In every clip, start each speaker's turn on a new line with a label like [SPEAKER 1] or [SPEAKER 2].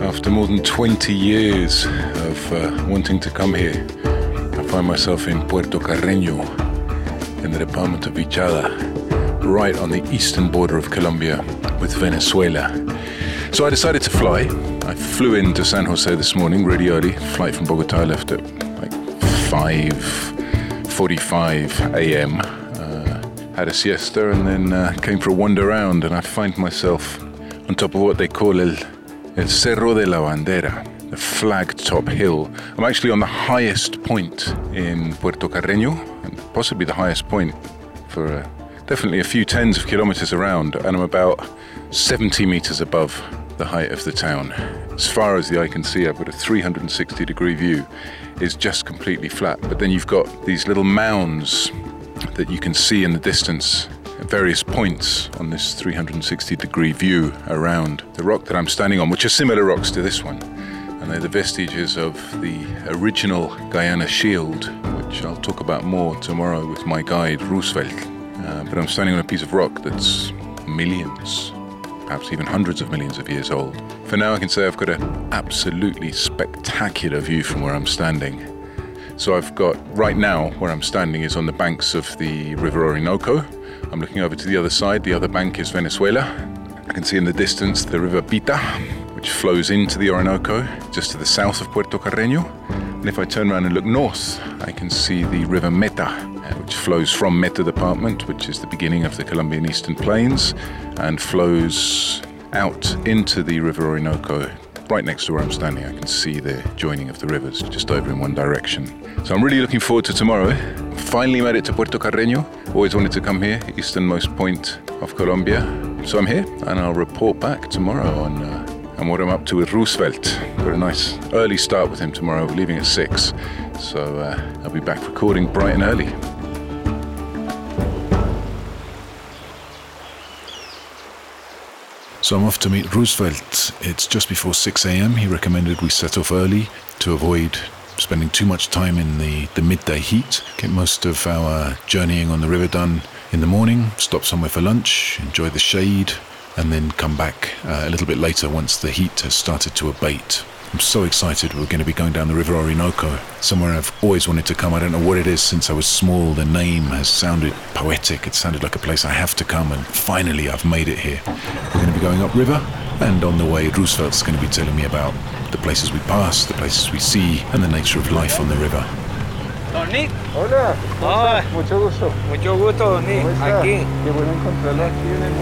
[SPEAKER 1] after more than 20 years of uh, wanting to come here, I find myself in Puerto Carreño, in the department of Vichada, right on the eastern border of Colombia with Venezuela. So I decided to fly. I flew into San Jose this morning really early. Flight from Bogota left at like 5:45 a.m. Uh, had a siesta and then uh, came for a wander around, and I find myself on top of what they call el, el Cerro de la Bandera, the flag top hill. I'm actually on the highest point in Puerto Carreño, and possibly the highest point for uh, definitely a few tens of kilometers around, and I'm about 70 meters above the height of the town. As far as the eye can see, I've got a 360 degree view. It's just completely flat, but then you've got these little mounds that you can see in the distance at various points on this 360 degree view around the rock that I'm standing on, which are similar rocks to this one. And they're the vestiges of the original Guyana shield, which I'll talk about more tomorrow with my guide, Roosevelt. Uh, but I'm standing on a piece of rock that's millions, perhaps even hundreds of millions of years old. For now, I can say I've got an absolutely spectacular view from where I'm standing. So I've got right now where I'm standing is on the banks of the River Orinoco. I'm looking over to the other side. The other bank is Venezuela. I can see in the distance the River Bita, which flows into the Orinoco just to the south of Puerto Carreño. And if I turn around and look north, I can see the River Meta, uh, which flows from Meta Department, which is the beginning of the Colombian Eastern Plains, and flows out into the River Orinoco right next to where I'm standing, I can see the joining of the rivers just over in one direction. So I'm really looking forward to tomorrow. Finally made it to Puerto Carreño. Always wanted to come here, easternmost point of Colombia. So I'm here, and I'll report back tomorrow on, uh, what I'm up to with Roosevelt. Got a nice early start with him tomorrow. We're leaving at six, so uh, I'll be back recording bright and early.
[SPEAKER 2] So I'm off to meet Roosevelt. It's just before 6 a.m. He recommended we set off early to avoid spending too much time in the, the midday heat. Get most of our journeying on the river done in the morning, stop somewhere for lunch, enjoy the shade, and then come back uh, a little bit later once the heat has started to abate. I'm so excited we're going to be going down the River Orinoco, somewhere I've always wanted to come. I don't know what it is since I was small. The name has sounded poetic. It sounded like a place I have to come, and finally I've made it here. We're going to be going upriver, and on the way, Roosevelt's going to be telling me about the places we pass, the places we see, and the nature of life on the river.
[SPEAKER 3] Don Nick,
[SPEAKER 4] Hola,
[SPEAKER 3] Ah.
[SPEAKER 4] mucho gusto.
[SPEAKER 3] mucho gusto, Don Nick. Aquí.
[SPEAKER 4] Qué bueno encontrarlo aquí en el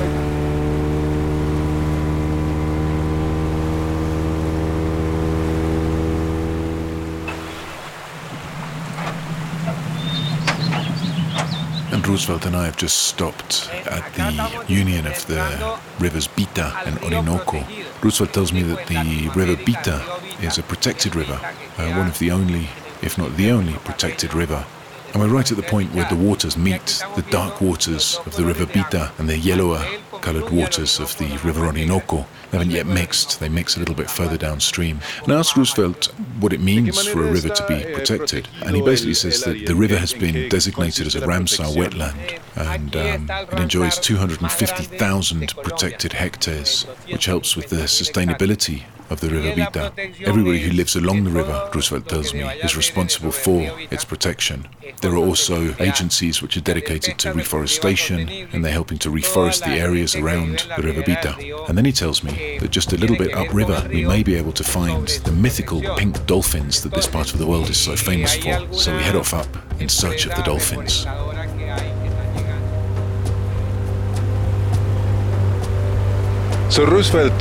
[SPEAKER 2] Roosevelt and I have just stopped at the union of the rivers Bita and Orinoco. Roosevelt tells me that the river Bita is a protected river, uh, one of the only, if not the only, protected river. And we're right at the point where the waters meet, the dark waters of the river Bita and the yellower coloured waters of the River Orinoco. They haven't yet mixed, they mix a little bit further downstream. And I asked Roosevelt what it means for a river to be protected. And he basically says that the river has been designated as a Ramsar wetland and um, it enjoys 250,000 protected hectares, which helps with the sustainability of the River Bita. Everybody who lives along the river, Roosevelt tells me, is responsible for its protection. There are also agencies which are dedicated to reforestation and they're helping to reforest the areas around the River Bita. And then he tells me that just a little bit upriver we may be able to find the mythical pink dolphins that this part of the world is so famous for. So we head off up in search of the dolphins.
[SPEAKER 1] So Roosevelt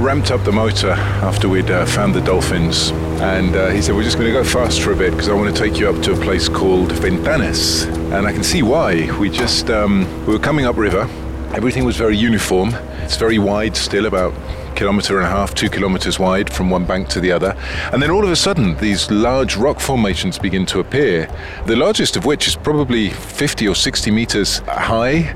[SPEAKER 1] ramped up the motor after we'd uh, found the dolphins, and uh, he said, "We're just going to go fast for a bit because I want to take you up to a place called Ventanas." And I can see why. We just um, we were coming upriver. Everything was very uniform. It's very wide still, about kilometre and a half, two kilometres wide from one bank to the other. And then all of a sudden, these large rock formations begin to appear, the largest of which is probably 50 or 60 metres high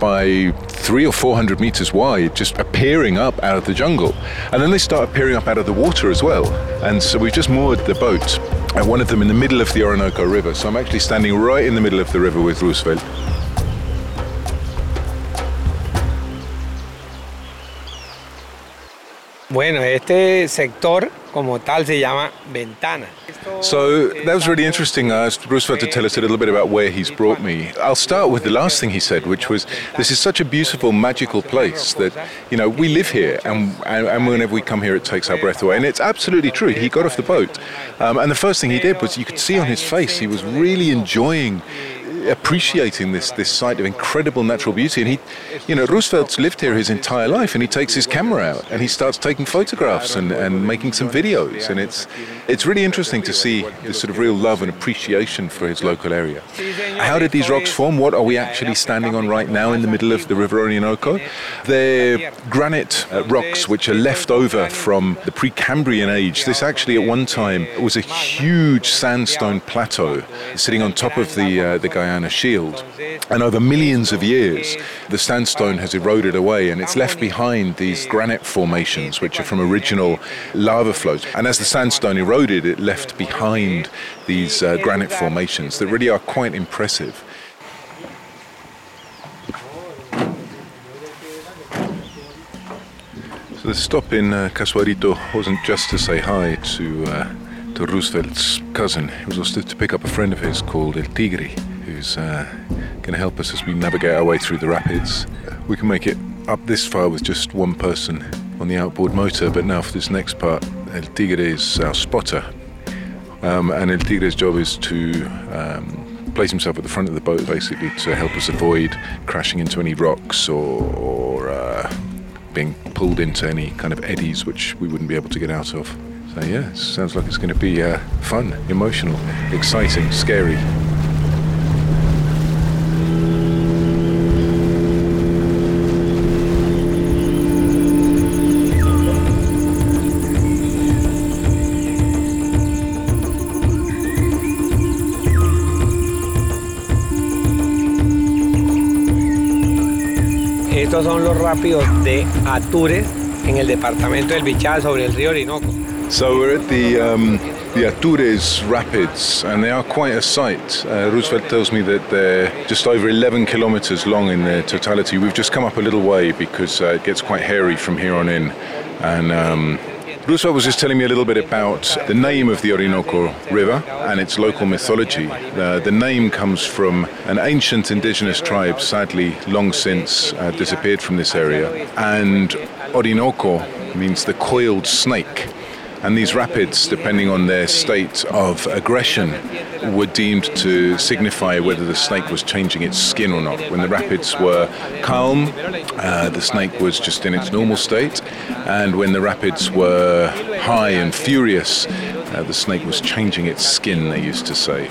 [SPEAKER 1] by three or four hundred meters wide, just appearing up out of the jungle. And then they start appearing up out of the water as well. And so we've just moored the boat, and one of them in the middle of the Orinoco River. So I'm actually standing right in the middle of the river with Roosevelt.
[SPEAKER 3] Bueno, este sector como tal se llama Ventana.
[SPEAKER 1] So that was really interesting. I asked Roosevelt to tell us a little bit about where he's brought me. I'll start with the last thing he said, which was this is such a beautiful, magical place that, you know, we live here and, and, and whenever we come here it takes our breath away. And it's absolutely true. He got off the boat um, and the first thing he did was you could see on his face he was really enjoying appreciating this this site of incredible natural beauty. And he, you know, Roosevelt's lived here his entire life, and he takes his camera out and he starts taking photographs and, and making some videos. And it's it's really interesting to see this sort of real love and appreciation for his local area. How did these rocks form? What are we actually standing on right now in the middle of the River Orinoco? They're granite uh, rocks which are left over from the Precambrian age. This actually at one time was a huge sandstone plateau sitting on top of the uh, the Guyana A shield. And over millions of years, the sandstone has eroded away and it's left behind these granite formations, which are from original lava flows. And as the sandstone eroded, it left behind these uh, granite formations that really are quite impressive. So the stop in uh, Casuarito wasn't just to say hi to uh, to Roosevelt's cousin. It was also to pick up a friend of his called El Tigre, uh, going to help us as we navigate our way through the rapids. We can make it up this far with just one person on the outboard motor, but now for this next part, El Tigre is our spotter. Um, and El Tigre's job is to um, place himself at the front of the boat, basically, to help us avoid crashing into any rocks or, or uh, being pulled into any kind of eddies which we wouldn't be able to get out of. So, yeah, sounds like it's going to be uh, fun, emotional, exciting, scary.
[SPEAKER 3] Estos son los rápidos de en el departamento del sobre el río Orinoco.
[SPEAKER 1] So we're at the um, the Atures Rapids, and they are quite a sight. Uh, Roosevelt tells me that they're just over 11 kilometers long in their totality. We've just come up a little way because uh, it gets quite hairy from here on in, and. Um, Roosevelt was just telling me a little bit about the name of the Orinoco River and its local mythology. Uh, the name comes from an ancient indigenous tribe, sadly long since uh, disappeared from this area. And Orinoco means the coiled snake. And these rapids, depending on their state of aggression, were deemed to signify whether the snake was changing its skin or not. When the rapids were calm, uh, the snake was just in its normal state. And when the rapids were high and furious, uh, the snake was changing its skin, they used to say.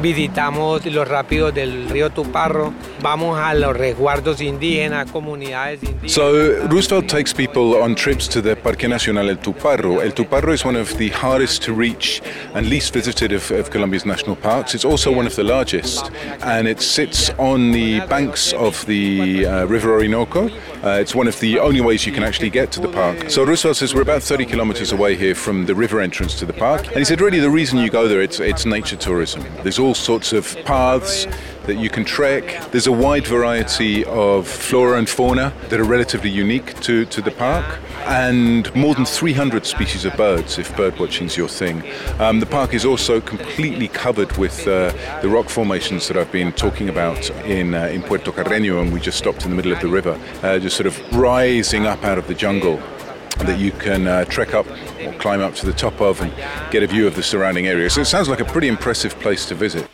[SPEAKER 5] visitamos los rápidos del río Tuparro, vamos a los resguardos indígenas, comunidades indígenas.
[SPEAKER 2] So Roosevelt takes people on trips to the Parque Nacional El Tuparro. El Tuparro is one of the hardest to reach and least visited of, of Colombia's national parks. It's also one of the largest, and it sits on the banks of the uh, River Orinoco. Uh, it's one of the only ways you can actually get to the park. So Roosevelt says we're about 30 kilometers away here from the river entrance to the park, and he said really the reason you go there it's it's nature tourism. There's all sorts of paths that you can trek. There's a wide variety of flora and fauna that are relatively unique to, to the park, and more than 300 species of birds if bird watching is your thing. Um, the park is also completely covered with uh, the rock formations that I've been talking about in, uh, in Puerto Carreño, and we just stopped in the middle of the river, uh, just sort of rising up out of the jungle that you can uh, trek up or climb up to the top of and get a view of the surrounding area. So it sounds like a pretty impressive place to visit.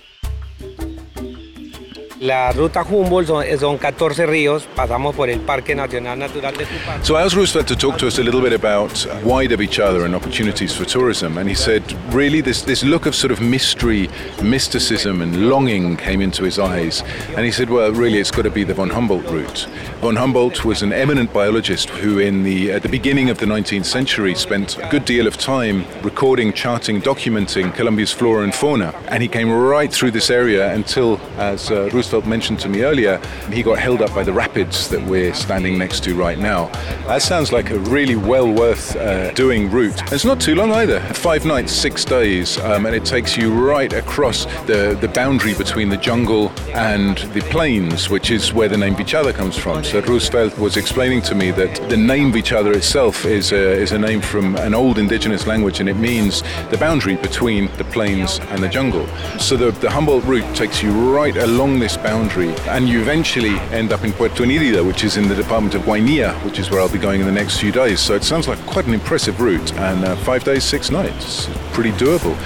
[SPEAKER 5] La ruta Humboldt son, eh, son 14 ríos, pasamos por el Parque Nacional Natural de.
[SPEAKER 2] So I asked Roosevelt to talk to us a little bit about why the Vichada and opportunities for tourism, and he said really this this look of sort of mystery, mysticism, and longing came into his eyes, and he said, well, really, it's got to be the von Humboldt route. Von Humboldt was an eminent biologist who, in the at the beginning of the 19th century, spent a good deal of time recording, charting, documenting Colombia's flora and fauna, and he came right through this area until, as uh, Roosevelt mentioned to me earlier, he got held up by the rapids that we're standing next to right now. That sounds like a really well worth uh, doing route. It's not too long either. Five nights, six days, um, and it takes you right across the, the boundary between the jungle and the plains, which is where the name Vichada comes from. So Roosevelt was explaining to me that the name Vichada itself is a, is a name from an old indigenous language, and it means the boundary between the plains and the jungle. So the, the Humboldt route takes you right along this boundary, and you eventually end up in Puerto Inírida, which is in the department of Guainía, which is where I'll be going in the next few days. So it sounds like quite an impressive route, and uh, five days, six nights, pretty doable.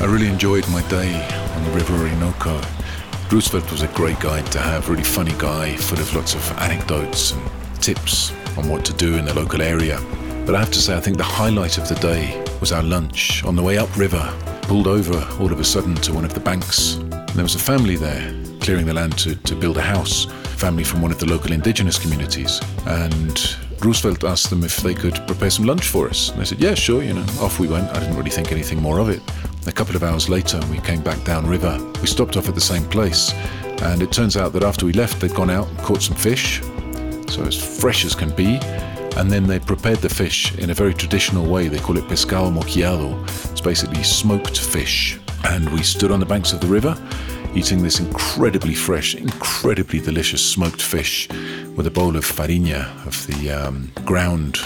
[SPEAKER 1] I really enjoyed my day on the River Orinoco. Roosevelt was a great guide to have, really funny guy, full of lots of anecdotes and tips on what to do in the local area. But I have to say, I think the highlight of the day was our lunch on the way upriver. Pulled over all of a sudden to one of the banks. And there was a family there clearing the land to, to build a house, family from one of the local indigenous communities. And Roosevelt asked them if they could prepare some lunch for us. And they said, yeah, sure, you know. Off we went. I didn't really think anything more of it. A couple of hours later, we came back downriver. We stopped off at the same place. And it turns out that after we left, they'd gone out and caught some fish. So as fresh as can be. And then they prepared the fish in a very traditional way. They call it pescado moqueado. It's basically smoked fish. And we stood on the banks of the river eating this incredibly fresh, incredibly delicious smoked fish with a bowl of farinha, of the um, ground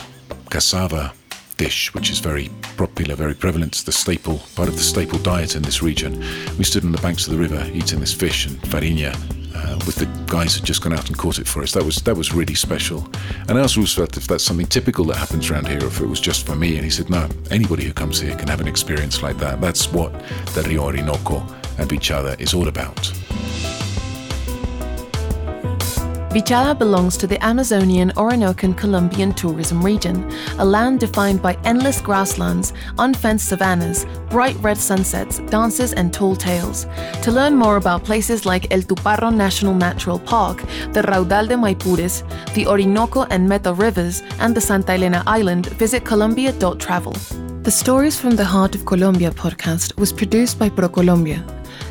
[SPEAKER 1] cassava dish, which is very popular, very prevalent. The staple, part of the staple diet in this region. We stood on the banks of the river eating this fish and farinha uh, with the guys who'd just gone out and caught it for us. That was that was really special. And I asked Roosevelt if that's something typical that happens around here, if it was just for me. And he said, no, anybody who comes here can have an experience like that. That's what the Rio Orinoco and Vichada is all about.
[SPEAKER 6] Vichada belongs to the Amazonian Orinocan Colombian tourism region, a land defined by endless grasslands, unfenced savannas, bright red sunsets, dances, and tall tales. To learn more about places like El Tuparro National Natural Park, the Raudal de Maipures, the Orinoco and Meta rivers, and the Santa Elena Island, visit colombia.travel. The Stories from the Heart of Colombia podcast was produced by ProColombia.